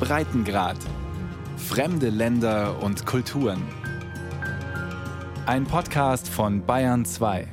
Breitengrad. Fremde Länder und Kulturen. Ein Podcast von Bayern 2.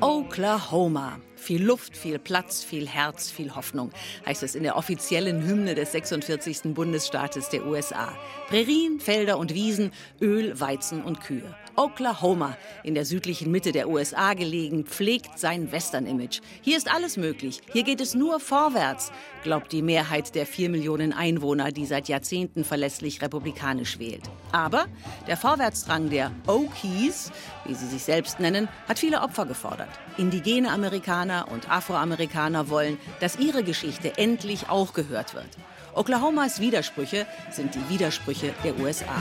Oklahoma, Viel Luft, viel Platz, viel Herz, viel Hoffnung, heißt es in der offiziellen Hymne des 46. Bundesstaates der USA. Prärien, Felder und Wiesen, Öl, Weizen und Kühe. Oklahoma, in der südlichen Mitte der USA gelegen, pflegt sein Western-Image. Hier ist alles möglich. Hier geht es nur vorwärts, glaubt die Mehrheit der vier Millionen Einwohner, die seit Jahrzehnten verlässlich republikanisch wählt. Aber der Vorwärtsdrang der Okies, wie sie sich selbst nennen, hat viele Opfer gefordert. Indigene Amerikaner und Afroamerikaner wollen, dass ihre Geschichte endlich auch gehört wird. Oklahomas Widersprüche sind die Widersprüche der USA.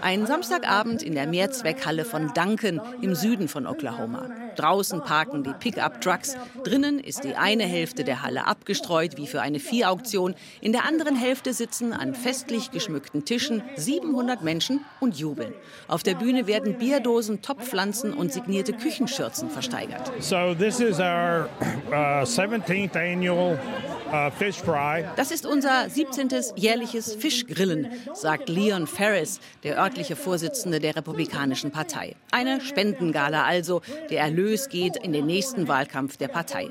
Ein Samstagabend in der Mehrzweckhalle von Duncan im Süden von Oklahoma. Draußen parken die Pickup-Trucks. Drinnen ist die eine Hälfte der Halle abgestreut wie für eine Viehauktion. In der anderen Hälfte sitzen an festlich geschmückten Tischen 700 Menschen und jubeln. Auf der Bühne werden Bierdosen, Topfpflanzen und signierte Küchenschürzen versteigert. So this is our uh, 17th annual. Das ist unser 17. jährliches Fischgrillen, sagt Leon Ferris, der örtliche Vorsitzende der Republikanischen Partei. Eine Spendengala also. Der Erlös geht in den nächsten Wahlkampf der Partei.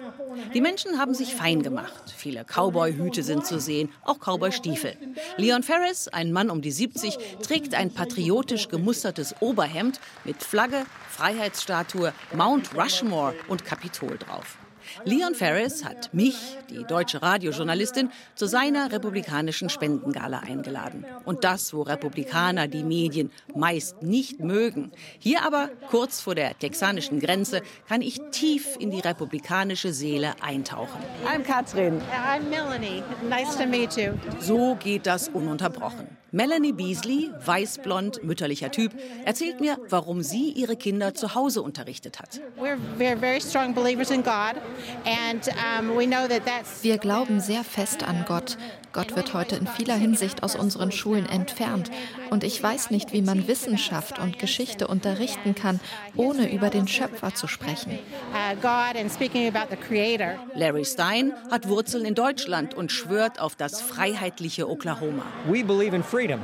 Die Menschen haben sich fein gemacht. Viele Cowboy-Hüte sind zu sehen, auch Cowboy-Stiefel. Leon Ferris, ein Mann um die 70, trägt ein patriotisch gemustertes Oberhemd mit Flagge, Freiheitsstatue, Mount Rushmore und Kapitol drauf. Leon Ferris hat mich, die deutsche Radiojournalistin, zu seiner republikanischen Spendengala eingeladen. Und das, wo Republikaner die Medien meist nicht mögen. Hier aber, kurz vor der texanischen Grenze, kann ich tief in die republikanische Seele eintauchen. I'm Katrin. I'm Melanie. Nice to meet you. So geht das ununterbrochen. Melanie Beasley, weißblond, mütterlicher Typ, erzählt mir, warum sie ihre Kinder zu Hause unterrichtet hat. We're, we're very strong believers in God, and we know that that's. Wir glauben sehr fest an Gott. Gott wird heute in vieler Hinsicht aus unseren Schulen entfernt. Und ich weiß nicht, wie man Wissenschaft und Geschichte unterrichten kann, ohne über den Schöpfer zu sprechen. Uh. Larry Stein hat Wurzeln in Deutschland und schwört auf das freiheitliche Oklahoma. We believe in freedom,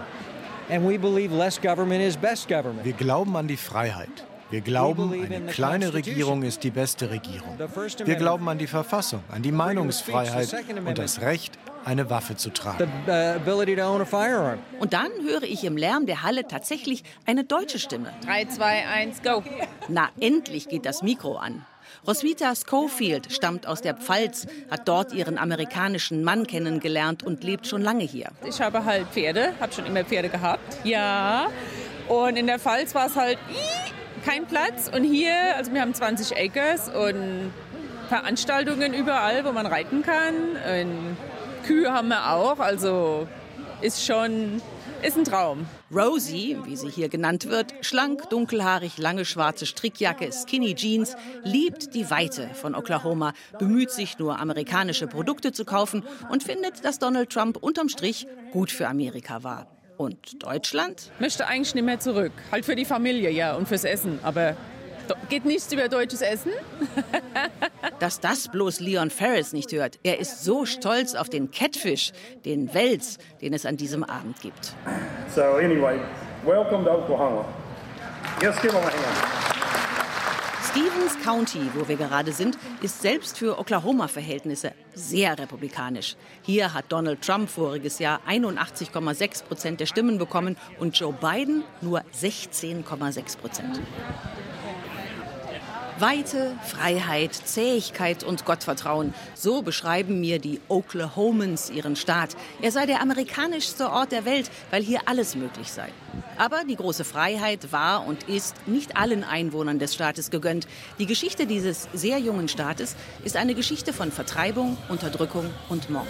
and we believe less government is best government. Wir glauben an die Freiheit. Wir glauben, eine kleine Regierung ist die beste Regierung. Wir glauben an die Verfassung, an die Meinungsfreiheit und das Recht, eine Waffe zu tragen. uh. Und dann höre ich im Lärm der Halle tatsächlich eine deutsche Stimme. 3, 2, 1, go. Na, endlich geht das Mikro an. Roswitha Schofield stammt aus der Pfalz, hat dort ihren amerikanischen Mann kennengelernt und lebt schon lange hier. Ich habe halt Pferde, habe schon immer Pferde gehabt. Ja. Und in der Pfalz war es halt ii, kein Platz. Und hier, also wir haben 20 Acres und Veranstaltungen überall, wo man reiten kann. Und Kühe haben wir auch. Also ist schon, ist ein Traum. Rosie, wie sie hier genannt wird, schlank, dunkelhaarig, lange schwarze Strickjacke, Skinny Jeans, liebt die Weite von Oklahoma, bemüht sich nur amerikanische Produkte zu kaufen und findet, dass Donald Trump unterm Strich gut für Amerika war. Und Deutschland? Möchte eigentlich nicht mehr zurück. Halt für die Familie, ja, und fürs Essen. Aber geht nichts über deutsches Essen. Dass das bloß Leon Ferris nicht hört. Er ist so stolz auf den Catfish, den Wels, den es an diesem Abend gibt. So anyway, welcome to Oklahoma. Let's give them a hand. Stevens County, wo wir gerade sind, ist selbst für Oklahoma-Verhältnisse sehr republikanisch. Hier hat Donald Trump voriges Jahr 81,6 Prozent der Stimmen bekommen und Joe Biden nur 16,6 Prozent. Weite, Freiheit, Zähigkeit und Gottvertrauen. So beschreiben mir die Oklahomans ihren Staat. Er sei der amerikanischste Ort der Welt, weil hier alles möglich sei. Aber die große Freiheit war und ist nicht allen Einwohnern des Staates gegönnt. Die Geschichte dieses sehr jungen Staates ist eine Geschichte von Vertreibung, Unterdrückung und Mord.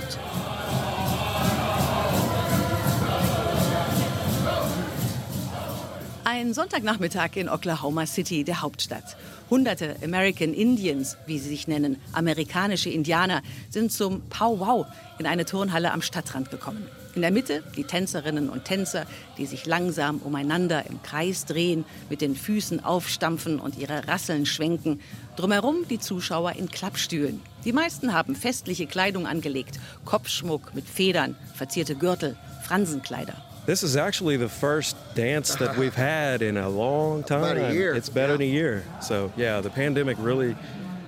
Ein Sonntagnachmittag in Oklahoma City, der Hauptstadt. Hunderte American Indians, wie sie sich nennen, amerikanische Indianer, sind zum Powwow in eine Turnhalle am Stadtrand gekommen. In der Mitte die Tänzerinnen und Tänzer, die sich langsam umeinander im Kreis drehen, mit den Füßen aufstampfen und ihre Rasseln schwenken. Drumherum die Zuschauer in Klappstühlen. Die meisten haben festliche Kleidung angelegt, Kopfschmuck mit Federn, verzierte Gürtel, Fransenkleider. This is actually the first dance that we've had in a long time. About a year. It's better than a year. So, yeah, the pandemic really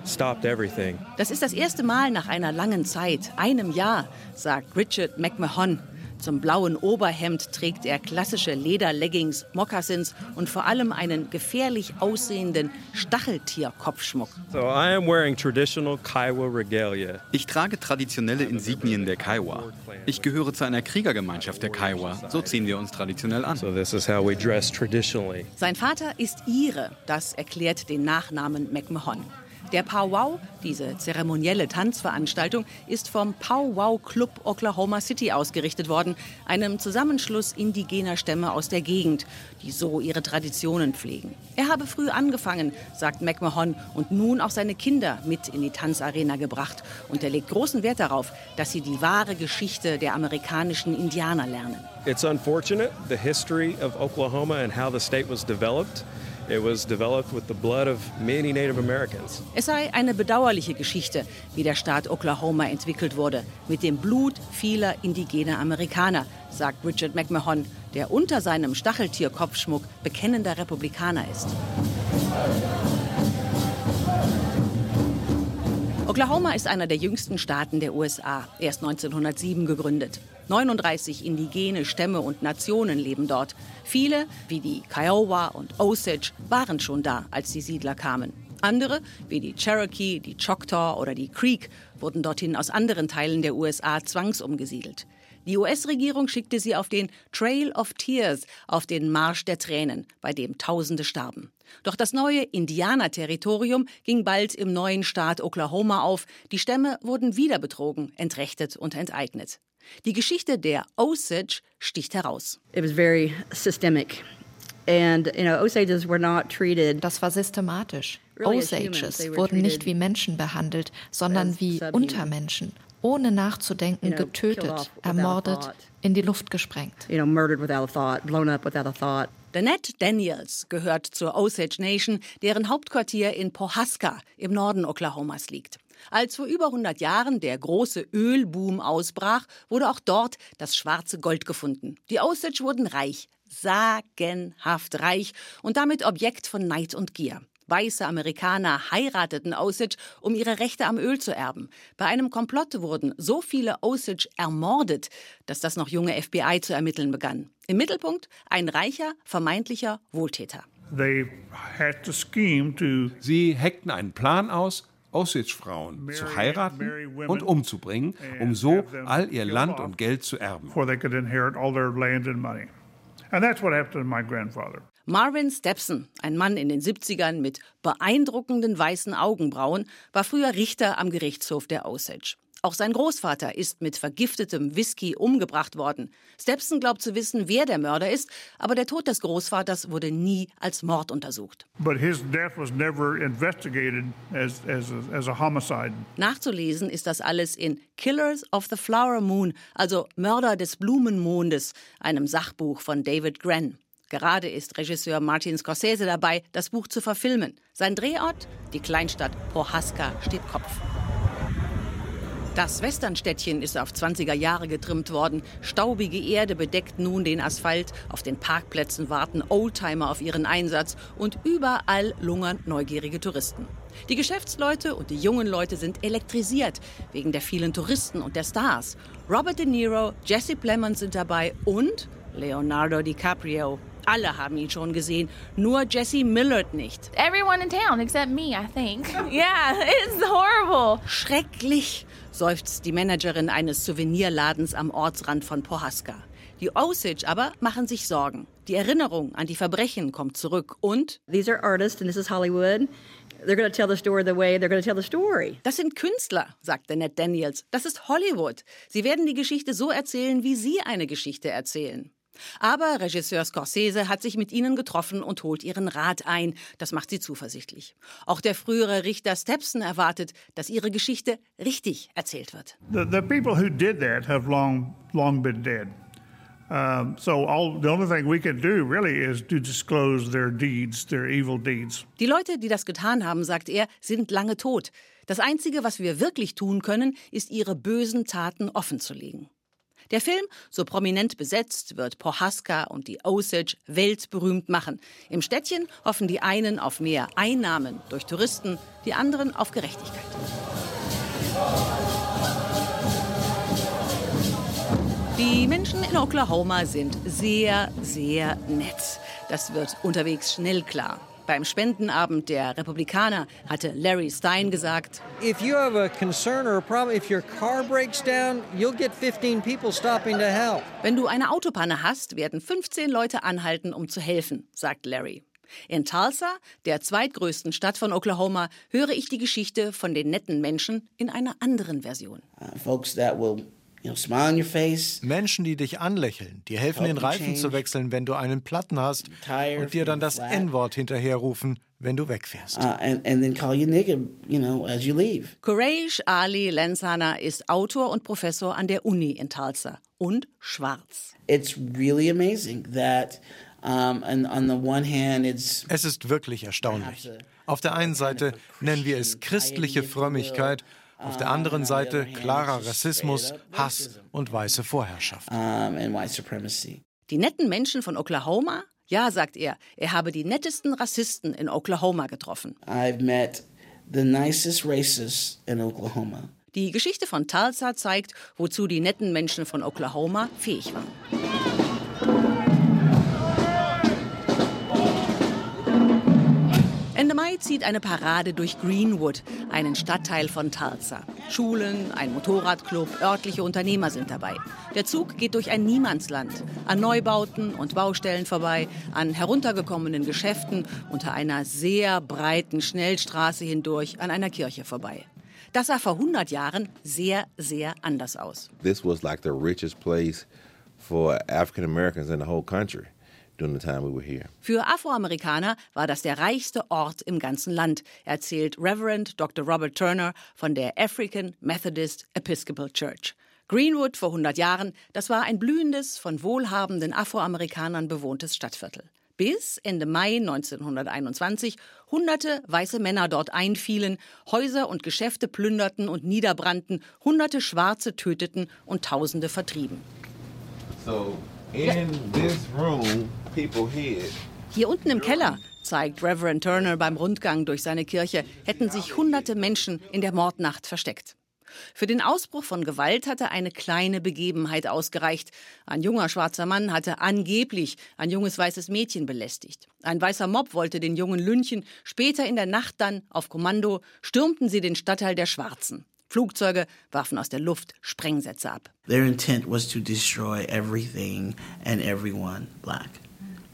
stopped everything. Das ist das erste Mal nach einer langen Zeit, einem Jahr, sagt Richard McMahon. Zum blauen Oberhemd trägt er klassische Lederleggings, Mokassins und vor allem einen gefährlich aussehenden Stacheltierkopfschmuck. So, I am wearing traditional Kiowa regalia. Ich trage traditionelle Insignien der Kiowa. Ich gehöre zu einer Kriegergemeinschaft der Kiowa. So ziehen wir uns traditionell an. So, this is how we dress traditionally. Sein Vater ist Ire, das erklärt den Nachnamen McMahon. Der Powwow, diese zeremonielle Tanzveranstaltung, ist vom Powwow Club Oklahoma City ausgerichtet worden, einem Zusammenschluss indigener Stämme aus der Gegend, die so ihre Traditionen pflegen. Er habe früh angefangen, sagt McMahon, und nun auch seine Kinder mit in die Tanzarena gebracht. Und er legt großen Wert darauf, dass sie die wahre Geschichte der amerikanischen Indianer lernen. It's unfortunate, the history of Oklahoma and how the state was developed. Es sei eine bedauerliche Geschichte, wie der Staat Oklahoma entwickelt wurde, mit dem Blut vieler indigener Amerikaner, sagt Richard McMahon, der unter seinem Stacheltierkopfschmuck bekennender Republikaner ist. Oklahoma ist einer der jüngsten Staaten der USA, erst 1907 gegründet. 39 indigene Stämme und Nationen leben dort. Viele, wie die Kiowa und Osage, waren schon da, als die Siedler kamen. Andere, wie die Cherokee, die Choctaw oder die Creek, wurden dorthin aus anderen Teilen der USA zwangsumgesiedelt. Die US-Regierung schickte sie auf den Trail of Tears, auf den Marsch der Tränen, bei dem Tausende starben. Doch das neue Indianerterritorium ging bald im neuen Staat Oklahoma auf. Die Stämme wurden wieder betrogen, entrechtet und enteignet. Die Geschichte der Osage sticht heraus. It was very systemic. And, you know, Osages were not treated Das war systematisch. Osages wurden nicht wie Menschen behandelt, sondern wie. Untermenschen, ohne nachzudenken, getötet, ermordet, in die Luft gesprengt. you know, murdered without a thought, blown up without a thought. Danette Daniels gehört zur Osage Nation, deren Hauptquartier in Pohaska im Norden Oklahomas liegt. Als vor über 100 Jahren der große Ölboom ausbrach, wurde auch dort das schwarze Gold gefunden. Die Osage wurden reich, sagenhaft reich und damit Objekt von Neid und Gier. Weiße Amerikaner heirateten Osage, um ihre Rechte am Öl zu erben. Bei einem Komplott wurden so viele Osage ermordet, dass das noch junge FBI zu ermitteln begann. Im Mittelpunkt ein reicher, vermeintlicher Wohltäter. They had to scheme to Sie heckten einen Plan aus, Osage-Frauen zu heiraten und umzubringen, um so all ihr Land und Geld zu erben. before they could inherit all their land and money. And that's what happened to my grandfather. Marvin Stepson, ein Mann in den 70ern mit beeindruckenden weißen Augenbrauen, war früher Richter am Gerichtshof der Osage. Auch sein Großvater ist mit vergiftetem Whisky umgebracht worden. Stepson glaubt zu wissen, wer der Mörder ist, aber der Tod des Großvaters wurde nie als Mord untersucht. But his death was never investigated as, as, a, as a homicide. Nachzulesen ist das alles in Killers of the Flower Moon, also Mörder des Blumenmondes, einem Sachbuch von David Grenn. Gerade ist Regisseur Martin Scorsese dabei, das Buch zu verfilmen. Sein Drehort, die Kleinstadt Pohaska, steht Kopf. Das Westernstädtchen ist auf 20er Jahre getrimmt worden. Staubige Erde bedeckt nun den Asphalt. Auf den Parkplätzen warten Oldtimer auf ihren Einsatz und überall lungern neugierige Touristen. Die Geschäftsleute und die jungen Leute sind elektrisiert wegen der vielen Touristen und der Stars. Robert De Niro, Jesse Plemons sind dabei und Leonardo DiCaprio. Alle haben ihn schon gesehen, nur Jesse Millard nicht. Everyone in town except me, I think. yeah, it's horrible. Schrecklich, seufzt die Managerin eines Souvenirladens am Ortsrand von Pohaska. Die Osage aber machen sich Sorgen. Die Erinnerung an die Verbrechen kommt zurück und These are artists and this is Hollywood. They're going to tell the story the way they're going to tell the story. das sind Künstler, sagte Ned Daniels. Das ist Hollywood. Sie werden die Geschichte so erzählen, wie Sie eine Geschichte erzählen. Aber Regisseur Scorsese hat sich mit ihnen getroffen und holt ihren Rat ein. Das macht sie zuversichtlich. Auch der frühere Richter Stepson erwartet, dass ihre Geschichte richtig erzählt wird. The, the people who did that have long, long been dead. Um, so all the only thing we can do really is to disclose their deeds, their evil deeds. Die Leute, die das getan haben, sagt er, sind lange tot. Das Einzige, was wir wirklich tun können, ist ihre bösen Taten offenzulegen. Der Film, so prominent besetzt, wird Prohaska und die Osage weltberühmt machen. Im Städtchen hoffen die einen auf mehr Einnahmen durch Touristen, die anderen auf Gerechtigkeit. Die Menschen in Oklahoma sind sehr, sehr nett. Das wird unterwegs schnell klar. Beim Spendenabend der Republikaner hatte Larry Stein gesagt, If you have a concern or a problem, if your car breaks down, you'll get 15 people stopping to help. Wenn du eine Autopanne hast, werden 15 Leute anhalten, um zu helfen, sagt Larry. In Tulsa, der zweitgrößten Stadt von Oklahoma, höre ich die Geschichte von den netten Menschen in einer anderen Version. Uh, folks that will You know, smile on your face. Menschen, die dich anlächeln, die helfen, den Reifen zu wechseln, wenn du einen Platten hast und dir dann das N-Wort hinterherrufen, wenn du wegfährst. Uh, and, and then call you nigger, you know, as you leave. Quraish Ali Lensana ist Autor und Professor an der Uni in Tulsa und schwarz. It's really amazing that um, and on the one hand it's Es ist wirklich erstaunlich. Auf der einen Seite nennen wir es christliche Frömmigkeit, auf der anderen Seite klarer Rassismus, Hass und weiße Vorherrschaft. Die netten Menschen von Oklahoma? Ja, sagt er, er habe die nettesten Rassisten in Oklahoma getroffen. I've met the nicest racists in Oklahoma. Die Geschichte von Tulsa zeigt, wozu die netten Menschen von Oklahoma fähig waren. Ende Mai zieht eine Parade durch Greenwood, einen Stadtteil von Tulsa. Schulen, ein Motorradclub, örtliche Unternehmer sind dabei. Der Zug geht durch ein Niemandsland, an Neubauten und Baustellen vorbei, an heruntergekommenen Geschäften, unter einer sehr breiten Schnellstraße hindurch, an einer Kirche vorbei. Das sah vor 100 Jahren sehr, sehr anders aus. This was like the richest place for African Americans in the whole country. During the time we were here. Für Afroamerikaner war das der reichste Ort im ganzen Land, erzählt Reverend Dr. Robert Turner von der African Methodist Episcopal Church. Greenwood vor 100 Jahren, das war ein blühendes, von wohlhabenden Afroamerikanern bewohntes Stadtviertel. Bis Ende Mai 1921 hunderte weiße Männer dort einfielen, Häuser und Geschäfte plünderten und niederbrannten, hunderte Schwarze töteten und Tausende vertrieben. So in this room. Hier unten im Keller, zeigt Reverend Turner beim Rundgang durch seine Kirche, hätten sich hunderte Menschen in der Mordnacht versteckt. Für den Ausbruch von Gewalt hatte eine kleine Begebenheit ausgereicht. Ein junger schwarzer Mann hatte angeblich ein junges weißes Mädchen belästigt. Ein weißer Mob wollte den Jungen lynchen. Später in der Nacht dann, auf Kommando, stürmten sie den Stadtteil der Schwarzen. Flugzeuge warfen aus der Luft Sprengsätze ab. Their intent was to destroy everything and everyone black.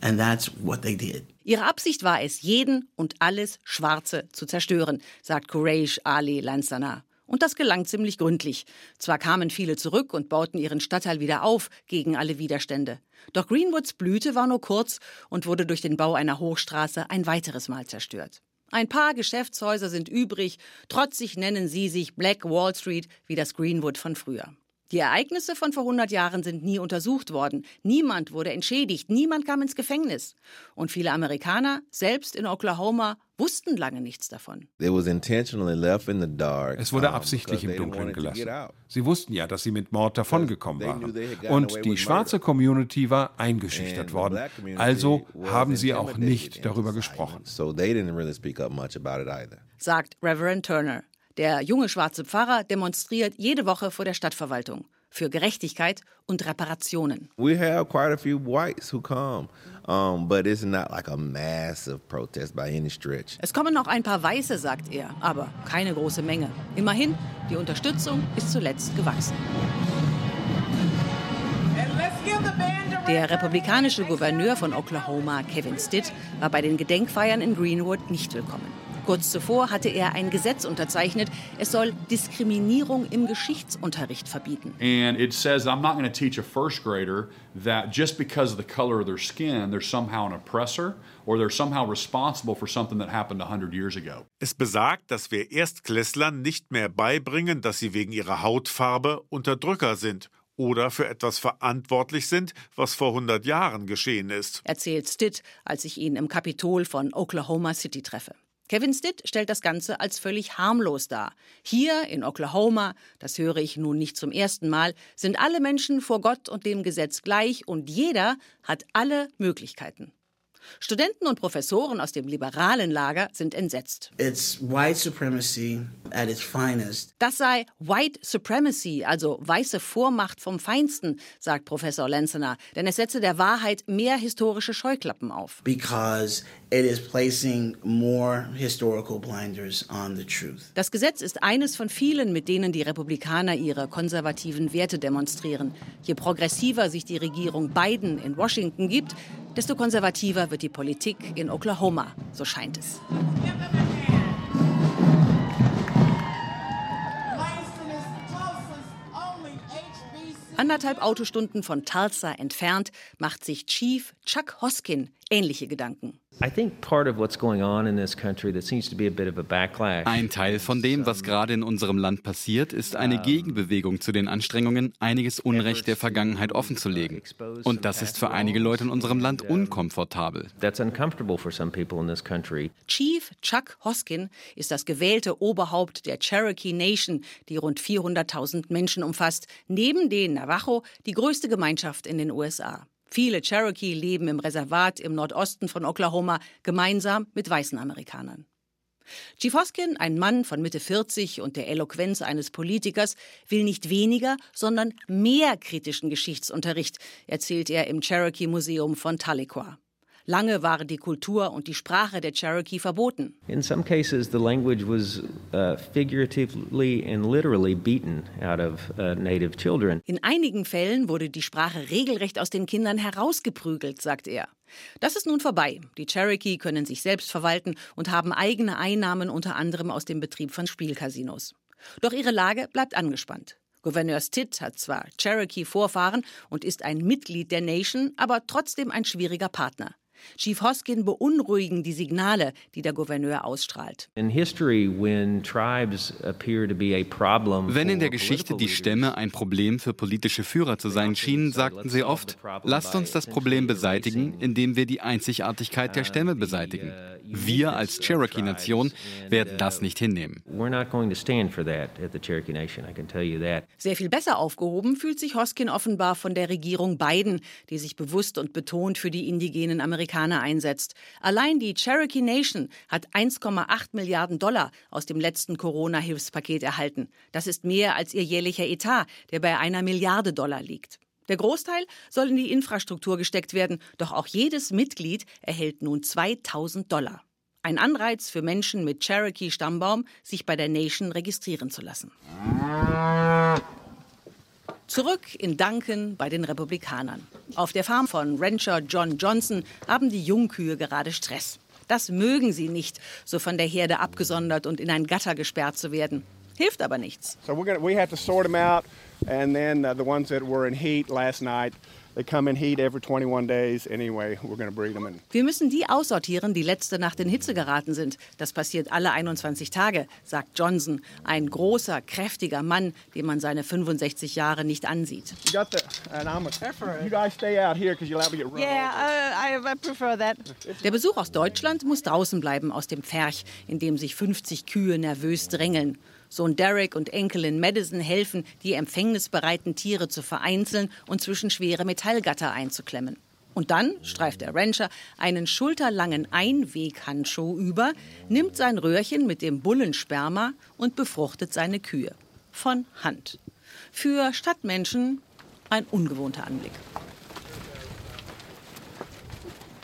And that's what they did. Ihre Absicht war es, jeden und alles Schwarze zu zerstören, sagt Quraish Ali Lansana. Und das gelang ziemlich gründlich. Zwar kamen viele zurück und bauten ihren Stadtteil wieder auf gegen alle Widerstände. Doch Greenwoods Blüte war nur kurz und wurde durch den Bau einer Hochstraße ein weiteres Mal zerstört. Ein paar Geschäftshäuser sind übrig, trotzig nennen sie sich Black Wall Street wie das Greenwood von früher. Die Ereignisse von vor 100 Jahren sind nie untersucht worden. Niemand wurde entschädigt, niemand kam ins Gefängnis. Und viele Amerikaner, selbst in Oklahoma, wussten lange nichts davon. Es wurde absichtlich im Dunkeln gelassen. Sie wussten ja, dass sie mit Mord davongekommen waren. Und die schwarze Community war eingeschüchtert worden. Also haben sie auch nicht darüber gesprochen. Sagt Reverend Turner. Der junge schwarze Pfarrer demonstriert jede Woche vor der Stadtverwaltung für Gerechtigkeit und Reparationen. We have quite a few whites who come, um, but it's not like a massive protest by any stretch. Es kommen noch ein paar Weiße, sagt er, aber keine große Menge. Immerhin, die Unterstützung ist zuletzt gewachsen. Der republikanische Gouverneur von Oklahoma, Kevin Stitt, war bei den Gedenkfeiern in Greenwood nicht willkommen. Kurz zuvor hatte er ein Gesetz unterzeichnet, es soll Diskriminierung im Geschichtsunterricht verbieten. And it says I'm not going to teach a first grader that just because of the color of their skin they're somehow an oppressor or they're somehow responsible for something that happened 100 years ago. Es besagt, dass wir Erstklässlern nicht mehr beibringen, dass sie wegen ihrer Hautfarbe Unterdrücker sind oder für etwas verantwortlich sind, was vor 100 Jahren geschehen ist. Erzählt Stitt, als ich ihn im Kapitol von Oklahoma City treffe. Kevin Stitt stellt das Ganze als völlig harmlos dar. Hier in Oklahoma, das höre ich nun nicht zum ersten Mal, sind alle Menschen vor Gott und dem Gesetz gleich und jeder hat alle Möglichkeiten. Studenten und Professoren aus dem liberalen Lager sind entsetzt. It's white supremacy at its finest. Das sei White Supremacy, also weiße Vormacht vom Feinsten, sagt Professor Lenzener, denn es setze der Wahrheit mehr historische Scheuklappen auf. Because it is placing more historical blinders on the truth. Das Gesetz ist eines von vielen, mit denen die Republikaner ihre konservativen Werte demonstrieren. Je progressiver sich die Regierung Biden in Washington gibt, desto konservativer wird die Politik in Oklahoma, so scheint es. Anderthalb Autostunden von Tulsa entfernt macht sich Chief Chuck Hoskin ähnliche Gedanken. Ein Teil von dem, was gerade in unserem Land passiert, ist eine Gegenbewegung zu den Anstrengungen, einiges Unrecht der Vergangenheit offenzulegen. Und das ist für einige Leute in unserem Land unkomfortabel. Chief Chuck Hoskin ist das gewählte Oberhaupt der Cherokee Nation, die rund 400.000 Menschen umfasst, neben den Navajo die größte Gemeinschaft in den USA. Viele Cherokee leben im Reservat im Nordosten von Oklahoma gemeinsam mit weißen Amerikanern. Chief Hoskin, ein Mann von Mitte 40 und der Eloquenz eines Politikers, will nicht weniger, sondern mehr kritischen Geschichtsunterricht, erzählt er im Cherokee Museum von Tahlequah. Lange waren die Kultur und die Sprache der Cherokee verboten. In some cases, the language was uh, figuratively and literally beaten out of uh, native children. In einigen Fällen wurde die Sprache regelrecht aus den Kindern herausgeprügelt, sagt er. Das ist nun vorbei. Die Cherokee können sich selbst verwalten und haben eigene Einnahmen unter anderem aus dem Betrieb von Spielcasinos. Doch ihre Lage bleibt angespannt. Gouverneur Stitt hat zwar Cherokee-Vorfahren und ist ein Mitglied der Nation, aber trotzdem ein schwieriger Partner. Chief Hoskin beunruhigen die Signale, die der Gouverneur ausstrahlt. Wenn in der Geschichte die Stämme ein Problem für politische Führer zu sein schienen, sagten sie oft, lasst uns das Problem beseitigen, indem wir die Einzigartigkeit der Stämme beseitigen. Wir als Cherokee-Nation werden das nicht hinnehmen. Sehr viel besser aufgehoben fühlt sich Hoskin offenbar von der Regierung Biden, die sich bewusst und betont für die indigenen Amerikaner einsetzt. Allein die Cherokee Nation hat 1,8 Milliarden Dollar aus dem letzten Corona-Hilfspaket erhalten. Das ist mehr als ihr jährlicher Etat, der bei einer Milliarde Dollar liegt. Der Großteil soll in die Infrastruktur gesteckt werden, doch auch jedes Mitglied erhält nun 2000 Dollar. Ein Anreiz für Menschen mit Cherokee-Stammbaum, sich bei der Nation registrieren zu lassen. Zurück in Duncan bei den Republikanern. Auf der Farm von Rancher John Johnson haben die Jungkühe gerade Stress. Das mögen sie nicht, so von der Herde abgesondert und in ein Gatter gesperrt zu werden. Hilft aber nichts. So we're gonna, we have to sort them out, and then uh, the ones that were in heat last night, they come in heat every 21 days anyway. We're going to breed them. In. Wir müssen die aussortieren, die letzte Nacht in Hitze geraten sind. Das passiert alle 21 Tage, sagt Johnson, ein großer, kräftiger Mann, dem man seine 65 Jahre nicht ansieht. You got the, and I'm a, you guys stay out here because you'll have to get run. Yeah, I, I prefer that. Der Besuch aus Deutschland muss draußen bleiben aus dem Pferch, in dem sich 50 Kühe nervös drängeln. Sohn Derek und Enkelin Madison helfen, die empfängnisbereiten Tiere zu vereinzeln und zwischen schwere Metallgatter einzuklemmen. Und dann streift der Rancher einen schulterlangen Einweghandschuh über, nimmt sein Röhrchen mit dem Bullensperma und befruchtet seine Kühe. Von Hand. Für Stadtmenschen ein ungewohnter Anblick.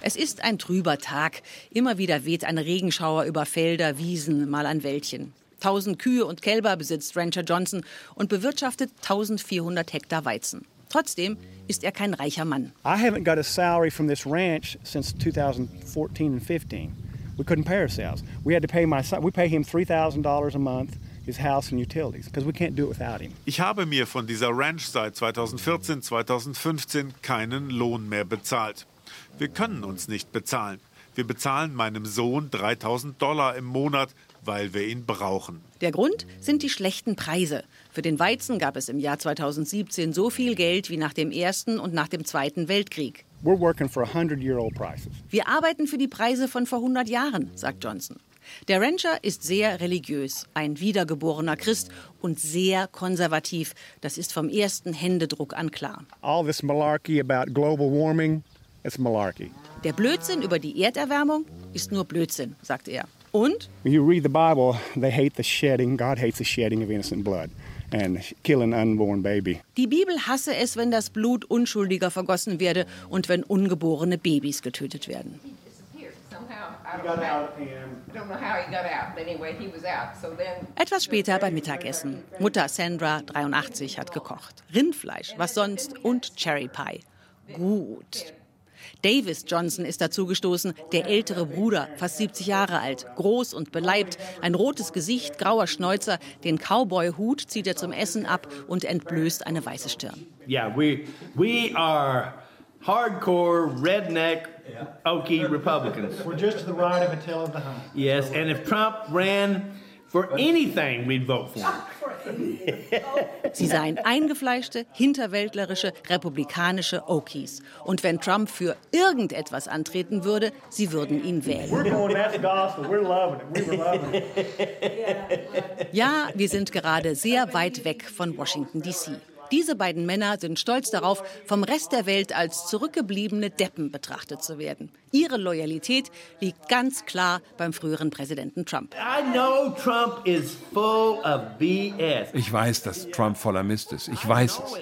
Es ist ein trüber Tag. Immer wieder weht ein Regenschauer über Felder, Wiesen, mal ein Wäldchen. 1000 Kühe und Kälber besitzt Rancher Johnson und bewirtschaftet 1400 Hektar Weizen. Trotzdem ist er kein reicher Mann. I haven't got a salary from this ranch since 2014 and 15. We couldn't pay ourselves. We had to pay my son. We pay him three thousand dollars a month. His house and utilities, because we can't do it without him. Ich habe mir von dieser Ranch seit 2014, 2015 keinen Lohn mehr bezahlt. Wir können uns nicht bezahlen. Wir bezahlen meinem Sohn 3000 Dollar im Monat, weil wir ihn brauchen. Der Grund sind die schlechten Preise. Für den Weizen gab es im Jahr 2017 so viel Geld wie nach dem Ersten und nach dem Zweiten Weltkrieg. We're working for 100-year-old prices. Wir arbeiten für die Preise von vor 100 Jahren, sagt Johnson. Der Rancher ist sehr religiös, ein wiedergeborener Christ und sehr konservativ. Das ist vom ersten Händedruck an klar. All this malarkey about global warming, it's malarkey. Der Blödsinn über die Erderwärmung ist nur Blödsinn, sagt er. Und? When you read the Bible, they hate the shedding. God hates the shedding of innocent blood and killing an unborn baby. Die Bibel hasse es, wenn das Blut Unschuldiger vergossen werde und wenn ungeborene Babys getötet werden. Etwas später beim Mittagessen. Mutter Sandra, 83, hat gekocht. Rindfleisch, was sonst, und Cherry Pie. Gut. Davis Johnson ist dazugestoßen, der ältere Bruder, fast 70 Jahre alt, groß und beleibt, ein rotes Gesicht, grauer Schnäuzer, den Cowboy-Hut zieht er zum Essen ab und entblößt eine weiße Stirn. Yeah, we, we are hardcore redneck Okie Republicans. We're just to the right of a tail of the hunt. Yes, and if Trump ran for anything, we'd vote for him. Sie seien eingefleischte, hinterwäldlerische, republikanische Okies. Und wenn Trump für irgendetwas antreten würde, sie würden ihn wählen. Ja, wir sind gerade sehr weit weg von Washington, D.C. Diese beiden Männer sind stolz darauf, vom Rest der Welt als zurückgebliebene Deppen betrachtet zu werden. Ihre Loyalität liegt ganz klar beim früheren Präsidenten Trump. Ich weiß, dass Trump voller Mist ist. Ich weiß es.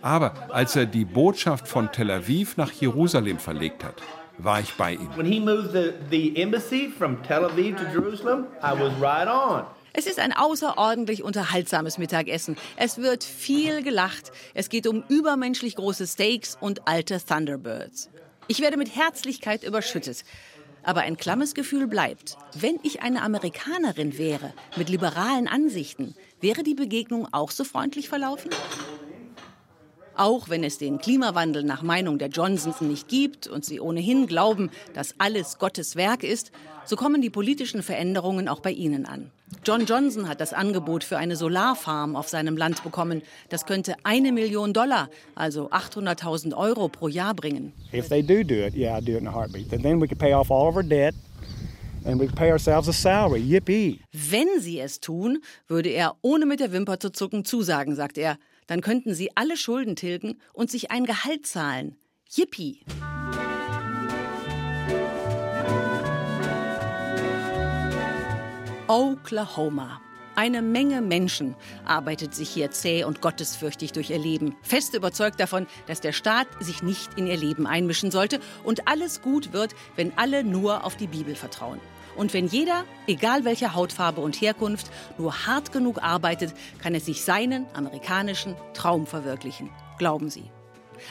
Aber als er die Botschaft von Tel Aviv nach Jerusalem verlegt hat, war ich bei ihm. When he moved the, the embassy from Tel Aviv to Jerusalem, I was right on. Es ist ein außerordentlich unterhaltsames Mittagessen. Es wird viel gelacht. Es geht um übermenschlich große Steaks und alte Thunderbirds. Ich werde mit Herzlichkeit überschüttet. Aber ein klammes Gefühl bleibt. Wenn ich eine Amerikanerin wäre, mit liberalen Ansichten, wäre die Begegnung auch so freundlich verlaufen? Auch wenn es den Klimawandel nach Meinung der Johnsons nicht gibt und sie ohnehin glauben, dass alles Gottes Werk ist, so kommen die politischen Veränderungen auch bei ihnen an. John Johnson hat das Angebot für eine Solarfarm auf seinem Land bekommen. Das könnte eine Million Dollar, also 800.000 Euro pro Jahr bringen. If they do do it, yeah, I'd do it in a heartbeat. Then we could pay off all of our debt. And we pay ourselves a salary. Yippee. Wenn sie es tun, würde er ohne mit der Wimper zu zucken zusagen, sagt er. Dann könnten sie alle Schulden tilgen und sich ein Gehalt zahlen. Yippie! Oklahoma. Eine Menge Menschen arbeitet sich hier zäh und gottesfürchtig durch ihr Leben, fest überzeugt davon, dass der Staat sich nicht in ihr Leben einmischen sollte und alles gut wird, wenn alle nur auf die Bibel vertrauen. Und wenn jeder, egal welcher Hautfarbe und Herkunft, nur hart genug arbeitet, kann er sich seinen amerikanischen Traum verwirklichen. Glauben Sie.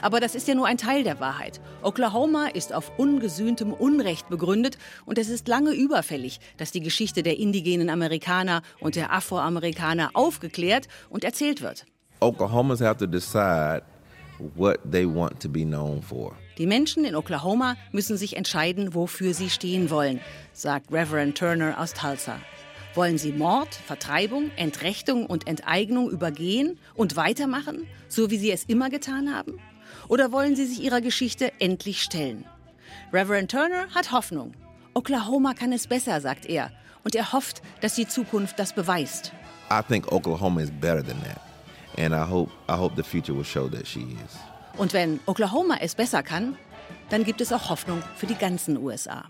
Aber das ist ja nur ein Teil der Wahrheit. Oklahoma ist auf ungesühntem Unrecht begründet und es ist lange überfällig, dass die Geschichte der indigenen Amerikaner und der Afroamerikaner aufgeklärt und erzählt wird. Oklahomans have to decide what they want to be known for. Die Menschen in Oklahoma müssen sich entscheiden, wofür sie stehen wollen, sagt Reverend Turner aus Tulsa. Wollen sie Mord, Vertreibung, Entrechtung und Enteignung übergehen und weitermachen, so wie sie es immer getan haben? Oder wollen sie sich ihrer Geschichte endlich stellen? Reverend Turner hat Hoffnung. Oklahoma kann es besser, sagt er. Und er hofft, dass die Zukunft das beweist. I think Oklahoma is better than that. And I hope, I hope the future will show that she is. Und wenn Oklahoma es besser kann, dann gibt es auch Hoffnung für die ganzen USA.